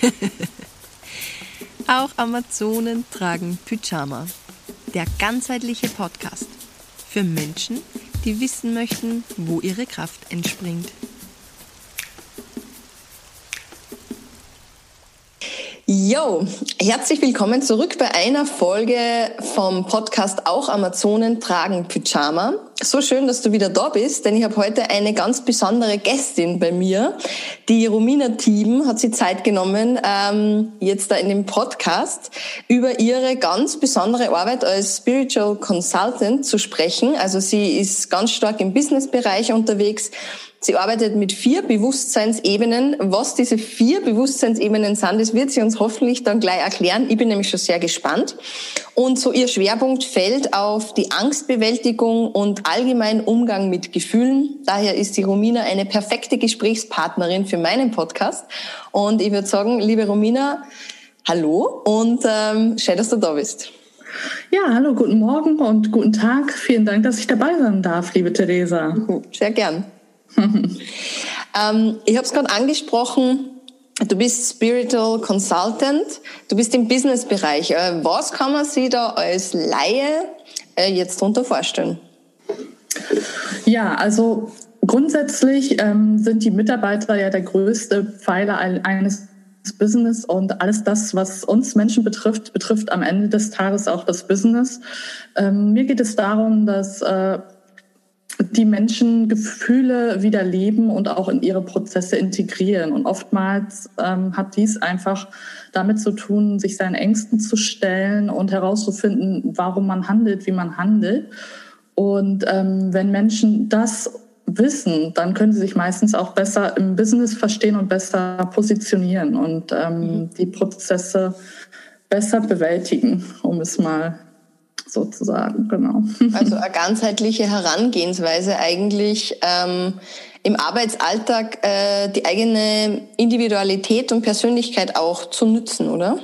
Auch Amazonen tragen Pyjama. Der ganzheitliche Podcast für Menschen, die wissen möchten, wo ihre Kraft entspringt. Yo, herzlich willkommen zurück bei einer Folge vom Podcast Auch Amazonen tragen Pyjama. So schön, dass du wieder da bist, denn ich habe heute eine ganz besondere Gästin bei mir. Die Romina Thieben hat sich Zeit genommen, ähm, jetzt da in dem Podcast über ihre ganz besondere Arbeit als Spiritual Consultant zu sprechen. Also sie ist ganz stark im Businessbereich unterwegs Sie arbeitet mit vier Bewusstseinsebenen. Was diese vier Bewusstseinsebenen sind, das wird sie uns hoffentlich dann gleich erklären. Ich bin nämlich schon sehr gespannt. Und so ihr Schwerpunkt fällt auf die Angstbewältigung und allgemein Umgang mit Gefühlen. Daher ist die Romina eine perfekte Gesprächspartnerin für meinen Podcast. Und ich würde sagen, liebe Romina, hallo und ähm, schön, dass du da bist. Ja, hallo, guten Morgen und guten Tag. Vielen Dank, dass ich dabei sein darf, liebe Theresa. Sehr gern. Ähm, ich habe es gerade angesprochen. Du bist Spiritual Consultant, du bist im Businessbereich. Äh, was kann man sich da als Laie äh, jetzt darunter vorstellen? Ja, also grundsätzlich ähm, sind die Mitarbeiter ja der größte Pfeiler eines Business und alles das, was uns Menschen betrifft, betrifft am Ende des Tages auch das Business. Ähm, mir geht es darum, dass äh, die Menschen Gefühle wieder leben und auch in ihre Prozesse integrieren. Und oftmals ähm, hat dies einfach damit zu tun, sich seinen Ängsten zu stellen und herauszufinden, warum man handelt, wie man handelt. Und ähm, wenn Menschen das wissen, dann können sie sich meistens auch besser im Business verstehen und besser positionieren und ähm, mhm. die Prozesse besser bewältigen, um es mal sozusagen, genau. Also eine ganzheitliche Herangehensweise eigentlich ähm, im Arbeitsalltag äh, die eigene Individualität und Persönlichkeit auch zu nützen, oder?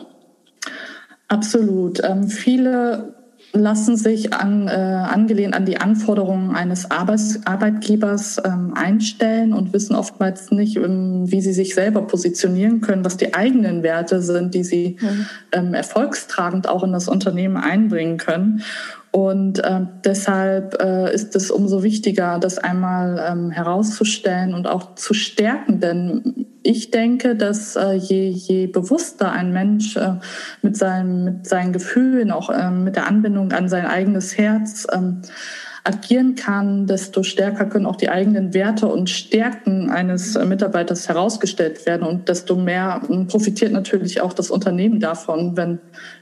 Absolut. Ähm, viele lassen sich an, äh, angelehnt an die Anforderungen eines Arbeits Arbeitgebers ähm, einstellen und wissen oftmals nicht, ähm, wie sie sich selber positionieren können, was die eigenen Werte sind, die sie mhm. ähm, erfolgstragend auch in das Unternehmen einbringen können. Und äh, deshalb äh, ist es umso wichtiger, das einmal ähm, herauszustellen und auch zu stärken. Denn ich denke, dass äh, je, je bewusster ein Mensch äh, mit, seinen, mit seinen Gefühlen, auch äh, mit der Anbindung an sein eigenes Herz, ähm, agieren kann, desto stärker können auch die eigenen Werte und Stärken eines Mitarbeiters herausgestellt werden und desto mehr ähm, profitiert natürlich auch das Unternehmen davon, wenn,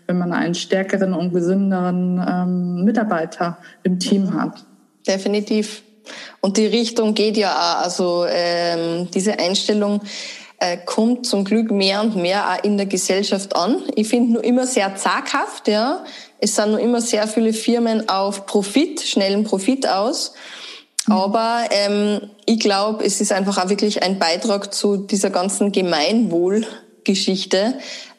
wenn man einen stärkeren und gesünderen ähm, Mitarbeiter im Team mhm. hat. Definitiv. Und die Richtung geht ja auch, also ähm, diese Einstellung äh, kommt zum Glück mehr und mehr auch in der Gesellschaft an. Ich finde nur immer sehr zaghaft, ja. Es sind nur immer sehr viele Firmen auf Profit, schnellen Profit aus. Mhm. Aber ähm, ich glaube, es ist einfach auch wirklich ein Beitrag zu dieser ganzen Gemeinwohlgeschichte,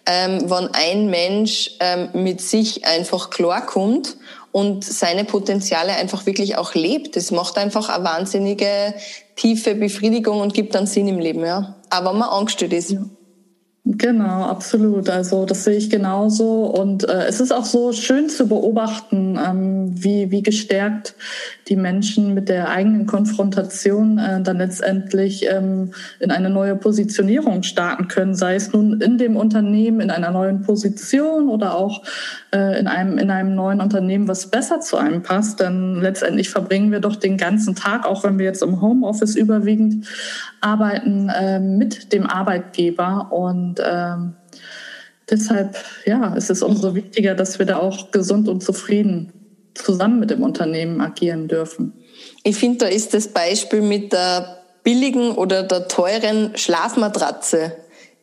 ähm, wenn ein Mensch ähm, mit sich einfach klarkommt und seine Potenziale einfach wirklich auch lebt. Das macht einfach eine wahnsinnige tiefe Befriedigung und gibt dann Sinn im Leben, ja. Aber wenn man angestellt ist. Genau, absolut. Also das sehe ich genauso. Und äh, es ist auch so schön zu beobachten, ähm, wie, wie gestärkt die Menschen mit der eigenen Konfrontation äh, dann letztendlich ähm, in eine neue Positionierung starten können, sei es nun in dem Unternehmen, in einer neuen Position oder auch äh, in, einem, in einem neuen Unternehmen, was besser zu einem passt. Denn letztendlich verbringen wir doch den ganzen Tag, auch wenn wir jetzt im Homeoffice überwiegend arbeiten, äh, mit dem Arbeitgeber. Und ähm, deshalb ja, ist es umso wichtiger, dass wir da auch gesund und zufrieden zusammen mit dem Unternehmen agieren dürfen. Ich finde, da ist das Beispiel mit der billigen oder der teuren Schlafmatratze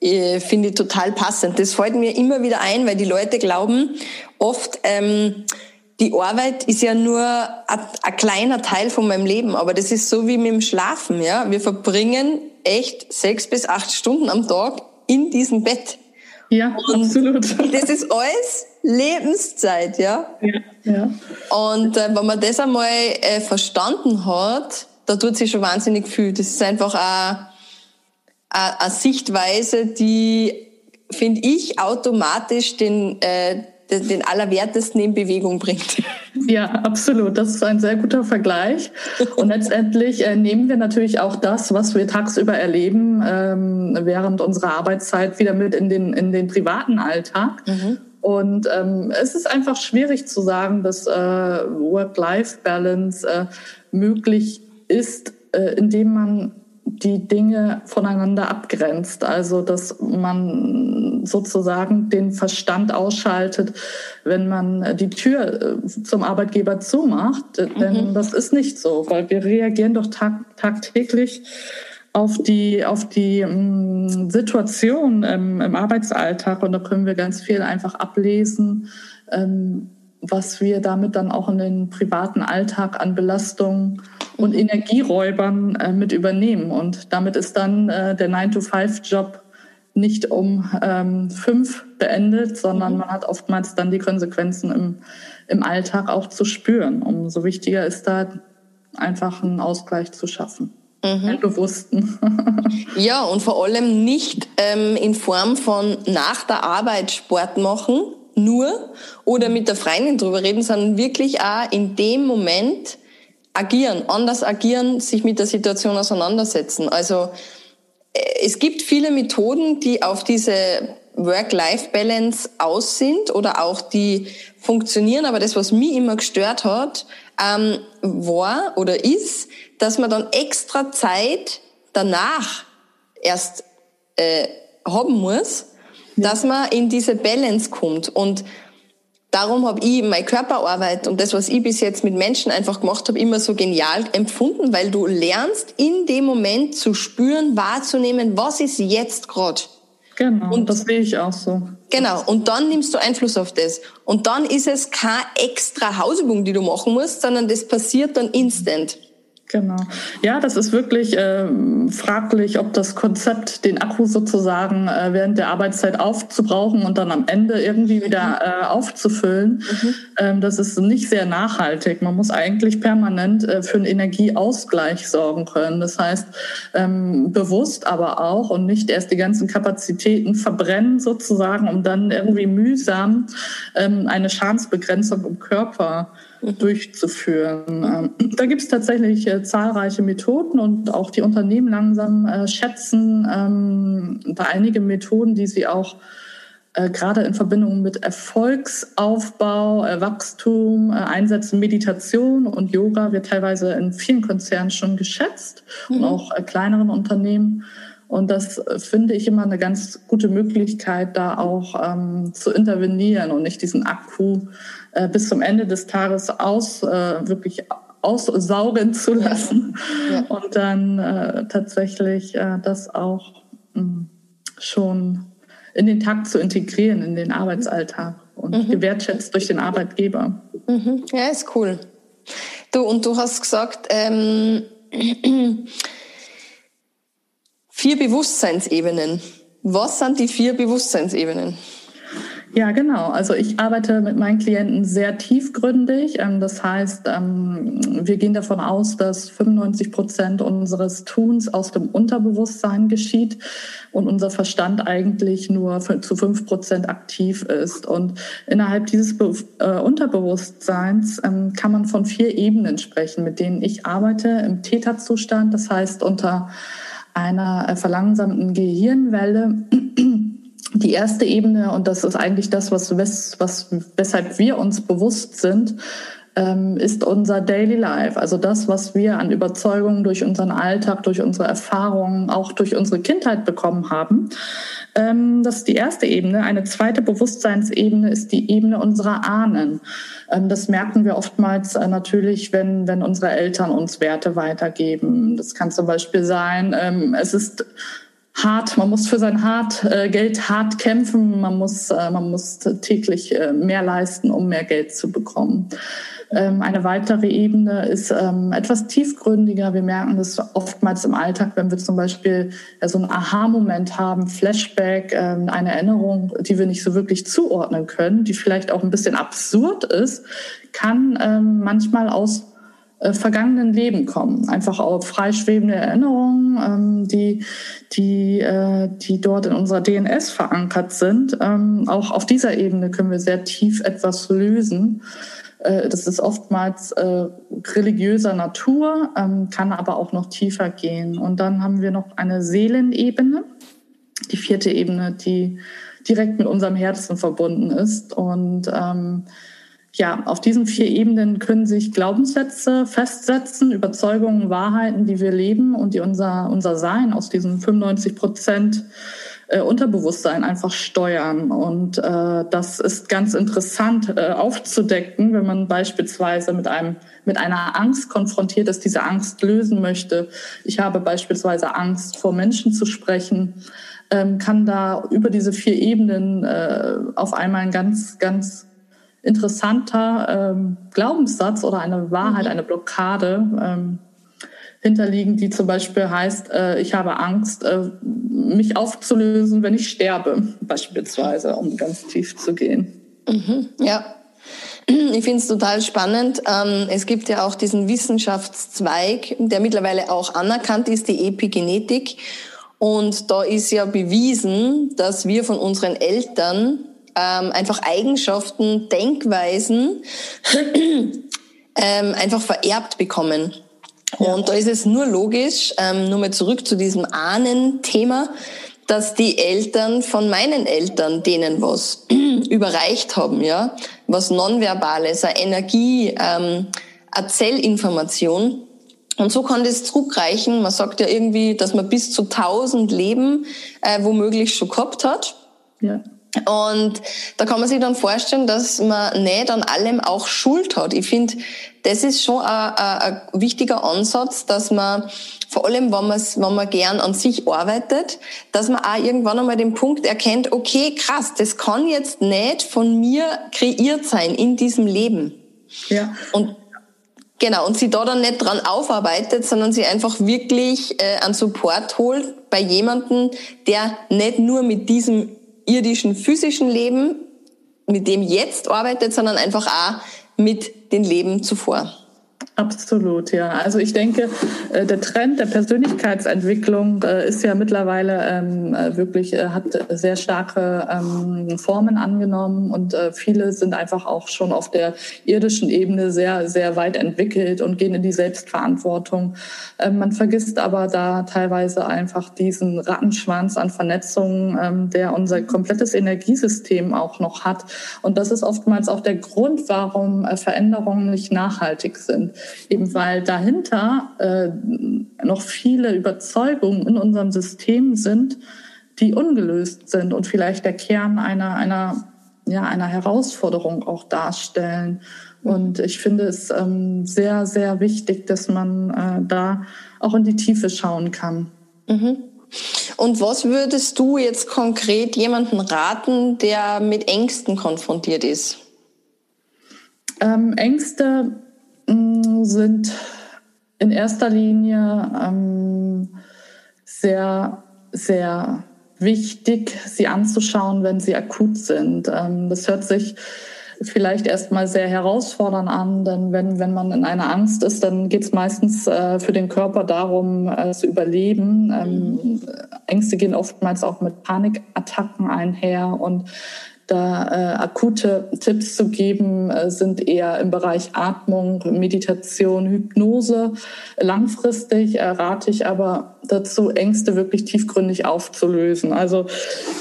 äh, finde ich total passend. Das fällt mir immer wieder ein, weil die Leute glauben oft, ähm, die Arbeit ist ja nur ein, kleiner Teil von meinem Leben, aber das ist so wie mit dem Schlafen. Ja, wir verbringen echt sechs bis acht Stunden am Tag in diesem Bett. Ja, und absolut. Das ist alles Lebenszeit, ja. Ja. ja. Und äh, wenn man das einmal äh, verstanden hat, da tut sich schon wahnsinnig viel. Das ist einfach eine, Sichtweise, die finde ich, automatisch den, äh, den Allerwertesten in Bewegung bringt. Ja, absolut. Das ist ein sehr guter Vergleich. Und letztendlich äh, nehmen wir natürlich auch das, was wir tagsüber erleben, ähm, während unserer Arbeitszeit wieder mit in den, in den privaten Alltag. Mhm. Und ähm, es ist einfach schwierig zu sagen, dass äh, Work-Life-Balance äh, möglich ist, äh, indem man die Dinge voneinander abgrenzt. Also dass man sozusagen den Verstand ausschaltet, wenn man die Tür äh, zum Arbeitgeber zumacht. Denn mhm. das ist nicht so, weil wir reagieren doch tag tagtäglich auf die, auf die um, Situation im, im, Arbeitsalltag und da können wir ganz viel einfach ablesen, ähm, was wir damit dann auch in den privaten Alltag an Belastungen und Energieräubern äh, mit übernehmen. Und damit ist dann äh, der 9-to-5-Job nicht um ähm, fünf beendet, sondern mhm. man hat oftmals dann die Konsequenzen im, im Alltag auch zu spüren. Umso wichtiger ist da einfach einen Ausgleich zu schaffen. Mhm. Einen bewussten. ja, und vor allem nicht ähm, in Form von nach der Arbeit Sport machen, nur oder mit der Freundin drüber reden, sondern wirklich auch in dem Moment agieren, anders agieren, sich mit der Situation auseinandersetzen. Also äh, es gibt viele Methoden, die auf diese Work-Life-Balance aus sind oder auch die funktionieren, aber das, was mich immer gestört hat, ähm, war oder ist, dass man dann extra Zeit danach erst äh, haben muss, ja. dass man in diese Balance kommt. Und darum habe ich meine Körperarbeit und das, was ich bis jetzt mit Menschen einfach gemacht habe, immer so genial empfunden, weil du lernst in dem Moment zu spüren, wahrzunehmen, was ist jetzt gerade. Genau, und das sehe ich auch so. Genau, und dann nimmst du Einfluss auf das. Und dann ist es keine extra Hausübung, die du machen musst, sondern das passiert dann instant. Genau. Ja, das ist wirklich äh, fraglich, ob das Konzept, den Akku sozusagen äh, während der Arbeitszeit aufzubrauchen und dann am Ende irgendwie wieder äh, aufzufüllen, mhm. ähm, das ist nicht sehr nachhaltig. Man muss eigentlich permanent äh, für einen Energieausgleich sorgen können. Das heißt, ähm, bewusst aber auch und nicht erst die ganzen Kapazitäten verbrennen sozusagen, um dann irgendwie mühsam ähm, eine Schadensbegrenzung im Körper durchzuführen. Ähm, da gibt es tatsächlich äh, zahlreiche Methoden und auch die Unternehmen langsam äh, schätzen ähm, da einige Methoden, die sie auch äh, gerade in Verbindung mit Erfolgsaufbau, äh, Wachstum äh, einsetzen. Meditation und Yoga wird teilweise in vielen Konzernen schon geschätzt mhm. und auch kleineren Unternehmen. Und das finde ich immer eine ganz gute Möglichkeit, da auch ähm, zu intervenieren und nicht diesen Akku äh, bis zum Ende des Tages aus, äh, wirklich aussaugen zu lassen ja. Ja. und dann äh, tatsächlich äh, das auch mh, hm, schon in den Tag zu integrieren, in den Arbeitsalltag und mhm. gewertschätzt durch den Arbeitgeber. Mhm. Ja, ist cool. Du, und du hast gesagt, ähm, vier Bewusstseinsebenen. Was sind die vier Bewusstseinsebenen? Ja, genau. Also ich arbeite mit meinen Klienten sehr tiefgründig. Ähm, das heißt, ähm, wir gehen davon aus, dass 95 Prozent unseres Tuns aus dem Unterbewusstsein geschieht und unser Verstand eigentlich nur zu fünf Prozent aktiv ist. Und innerhalb dieses äh, Unterbewusstseins ähm, kann man von vier Ebenen sprechen, mit denen ich arbeite im Täterzustand. Das heißt, unter einer äh, verlangsamten Gehirnwelle. Die erste Ebene, und das ist eigentlich das, was, was, weshalb wir uns bewusst sind, ähm, ist unser Daily Life, also das, was wir an Überzeugungen durch unseren Alltag, durch unsere Erfahrungen, auch durch unsere Kindheit bekommen haben. Ähm, das ist die erste Ebene. Eine zweite Bewusstseinsebene ist die Ebene unserer Ahnen. Ähm, das merken wir oftmals äh, natürlich, wenn, wenn unsere Eltern uns Werte weitergeben. Das kann zum Beispiel sein, ähm, es ist hart, man muss für sein hart, äh, Geld hart kämpfen, man muss, äh, man muss täglich äh, mehr leisten, um mehr Geld zu bekommen. Ähm, eine weitere Ebene ist ähm, etwas tiefgründiger. Wir merken das oftmals im Alltag, wenn wir zum Beispiel so einen Aha-Moment haben, Flashback, ähm, eine Erinnerung, die wir nicht so wirklich zuordnen können, die vielleicht auch ein bisschen absurd ist, kann manchmal aus äh, vergangenen Leben kommen. Einfach auf freischwebende Erinnerungen ähm, die, die, äh, die dort in unserer DNS verankert sind. Ähm, auch auf dieser Ebene können wir sehr tief etwas lösen. Äh, das ist oftmals äh, religiöser Natur, ähm, kann aber auch noch tiefer gehen. Und dann haben wir noch eine Seelenebene, die vierte Ebene, die direkt mit unserem Herzen verbunden ist. Und ähm, ja, auf diesen vier Ebenen können sich Glaubenssätze festsetzen, Überzeugungen, Wahrheiten, die wir leben und die unser, unser Sein aus diesen 95 Prozent äh, Unterbewusstsein einfach steuern. Und äh, das ist ganz interessant äh, aufzudecken, wenn man beispielsweise mit einem mit einer Angst konfrontiert ist, diese Angst lösen möchte. Ich habe beispielsweise Angst, vor Menschen zu sprechen, ähm, kann da über diese vier Ebenen äh, auf einmal ein ganz, ganz interessanter ähm, Glaubenssatz oder eine Wahrheit, mhm. eine Blockade ähm, hinterliegen, die zum Beispiel heißt, äh, ich habe Angst, äh, mich aufzulösen, wenn ich sterbe, beispielsweise, um ganz tief zu gehen. Mhm, ja. Ich finde es total spannend. Ähm, es gibt ja auch diesen Wissenschaftszweig, der mittlerweile auch anerkannt ist, die Epigenetik. Und da ist ja bewiesen, dass wir von unseren Eltern ähm, einfach Eigenschaften, Denkweisen ähm, einfach vererbt bekommen. Und da ist es nur logisch, ähm, nur mal zurück zu diesem Ahnen-Thema, dass die Eltern von meinen Eltern denen was überreicht haben, ja, was Nonverbales, eine Energie, ähm, eine Zellinformation. Und so kann das zurückreichen. Man sagt ja irgendwie, dass man bis zu 1000 Leben äh, womöglich schon gehabt hat. Ja. Und da kann man sich dann vorstellen, dass man nicht an allem auch Schuld hat. Ich finde, das ist schon ein, ein, ein, wichtiger Ansatz, dass man vor allem, wenn man, wenn man gern an sich arbeitet, dass man auch irgendwann einmal den Punkt erkennt, okay, krass, das kann jetzt nicht von mir kreiert sein in diesem Leben. Ja. Und Genau, und sie da dann nicht dran aufarbeitet, sondern sie einfach wirklich äh, einen Support holt bei jemandem, der nicht nur mit diesem irdischen physischen Leben, mit dem jetzt arbeitet, sondern einfach auch mit den Leben zuvor. Absolut, ja. Also ich denke, äh, der Trend der Persönlichkeitsentwicklung äh, ist ja mittlerweile ähm, äh, wirklich, hat sehr starke ähm, Formen angenommen und viele sind einfach auch schon auf der irdischen Ebene sehr, sehr weit entwickelt und gehen in die Selbstverantwortung. Ähm, man vergisst aber da teilweise einfach diesen Rattenschwanz an Vernetzungen, der unser komplettes Energiesystem auch noch hat. Und das ist oftmals auch der Grund, warum Veränderungen nicht nachhaltig sind eben weil dahinter äh, noch viele Überzeugungen in unserem System sind, die ungelöst sind und vielleicht der Kern einer, einer, ja, einer Herausforderung auch darstellen. Und ich finde es ähm, sehr, sehr wichtig, dass man äh, da auch in die Tiefe schauen kann. Mhm. Und was würdest du jetzt konkret jemanden raten, der mit Ängsten konfrontiert ist? Ähm, Ängste sind in erster Linie ähm, sehr, sehr wichtig, sie anzuschauen, wenn sie akut sind. Ähm, das hört sich vielleicht erstmal sehr herausfordernd an, denn wenn, wenn man in einer Angst ist, dann geht es meistens äh, für den Körper darum, äh, zu überleben. Ähm, Ängste gehen oftmals auch mit Panikattacken einher und da äh, akute Tipps zu geben, äh, sind eher im Bereich Atmung, Meditation, Hypnose. Langfristig äh, rate ich aber dazu, Ängste wirklich tiefgründig aufzulösen. Also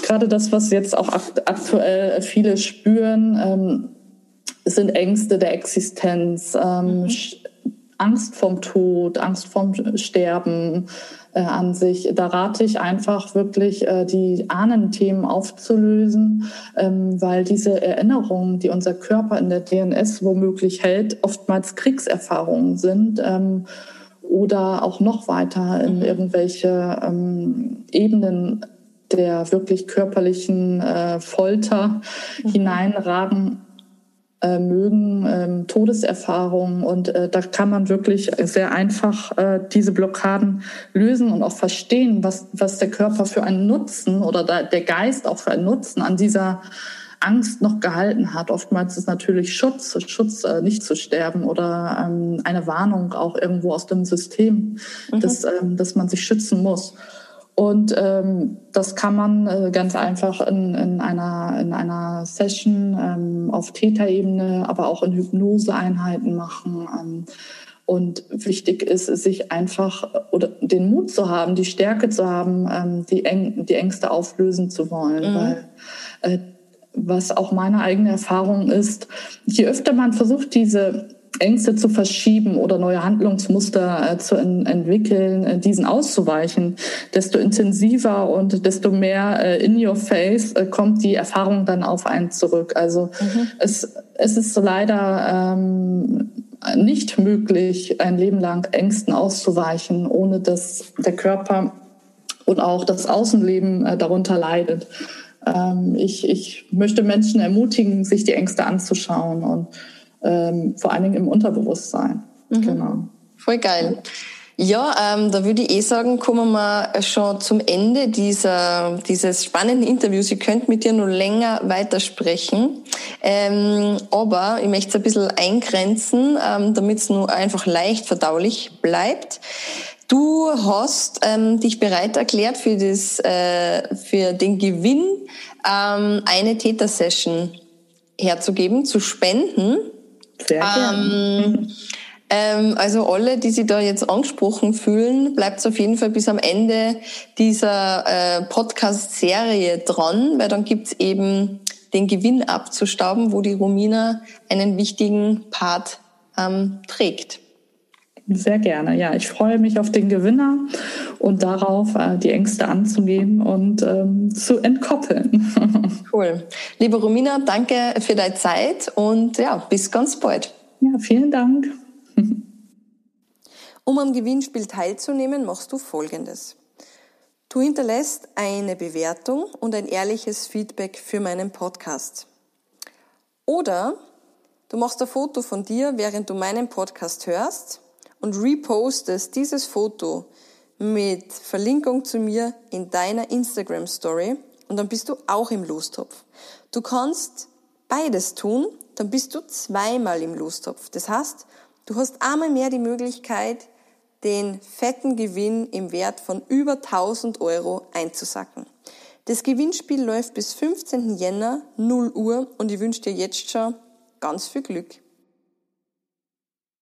gerade das, was jetzt auch akt aktuell viele spüren, ähm, sind Ängste der Existenz, ähm, mhm. Angst vom Tod, Angst vom Sterben, äh, an sich. Da rate ich einfach wirklich, äh, die Ahnenthemen aufzulösen, ähm, weil diese Erinnerungen, die unser Körper in der DNS womöglich hält, oftmals Kriegserfahrungen sind. Ähm, oder auch noch weiter in mhm. irgendwelche ähm, Ebenen der wirklich körperlichen äh, Folter mhm. hineinragen äh, mögen, ähm, Todeserfahrungen. Und äh, da kann man wirklich sehr einfach äh, diese Blockaden lösen und auch verstehen, was, was der Körper für einen Nutzen oder da, der Geist auch für einen Nutzen an dieser Angst noch gehalten hat. Oftmals ist natürlich Schutz, Schutz äh, nicht zu sterben oder ähm, eine Warnung auch irgendwo aus dem System, mhm. dass, ähm, dass man sich schützen muss. Und ähm, das kann man äh, ganz einfach in, in, einer, in einer Session ähm, auf Täterebene, aber auch in Hypnoseeinheiten machen. Ähm, und wichtig ist, sich einfach oder den Mut zu haben, die Stärke zu haben, ähm, die, Äng die Ängste auflösen zu wollen. Mhm. Weil äh, was auch meine eigene Erfahrung ist, je öfter man versucht, diese Ängste zu verschieben oder neue Handlungsmuster äh, zu en entwickeln, äh, diesen auszuweichen, desto intensiver und desto mehr äh, in your face äh, kommt die Erfahrung dann auf einen zurück. Also mhm. es, es ist leider ähm, nicht möglich, ein Leben lang Ängsten auszuweichen, ohne dass der Körper und auch das Außenleben darunter leidet. Ähm, ich, ich möchte Menschen ermutigen, sich die Ängste anzuschauen und ähm, vor allen Dingen im Unterbewusstsein. Mhm. Genau. Voll geil. Ja, ähm, da würde ich eh sagen, kommen wir schon zum Ende dieser, dieses spannenden Interviews. Ich könnte mit dir noch länger weitersprechen, ähm, aber ich möchte es ein bisschen eingrenzen, ähm, damit es nur einfach leicht verdaulich bleibt. Du hast ähm, dich bereit erklärt für, das, äh, für den Gewinn ähm, eine Täter-Session herzugeben, zu spenden. Sehr. Ähm, ähm, also alle, die sich da jetzt angesprochen fühlen, bleibt auf jeden Fall bis am Ende dieser äh, Podcast-Serie dran, weil dann gibt's eben den Gewinn abzustauben, wo die Romina einen wichtigen Part ähm, trägt. Sehr gerne. Ja, ich freue mich auf den Gewinner und darauf, äh, die Ängste anzugehen und ähm, zu entkoppeln. cool. Liebe Romina, danke für deine Zeit und ja, bis ganz bald. Ja, vielen Dank. Um am Gewinnspiel teilzunehmen, machst du Folgendes. Du hinterlässt eine Bewertung und ein ehrliches Feedback für meinen Podcast. Oder du machst ein Foto von dir, während du meinen Podcast hörst und repostest dieses Foto mit Verlinkung zu mir in deiner Instagram Story und dann bist du auch im Lostopf. Du kannst beides tun, dann bist du zweimal im Lostopf. Das heißt, du hast einmal mehr die Möglichkeit, den fetten Gewinn im Wert von über 1000 Euro einzusacken. Das Gewinnspiel läuft bis 15. Jänner 0 Uhr und ich wünsche dir jetzt schon ganz viel Glück.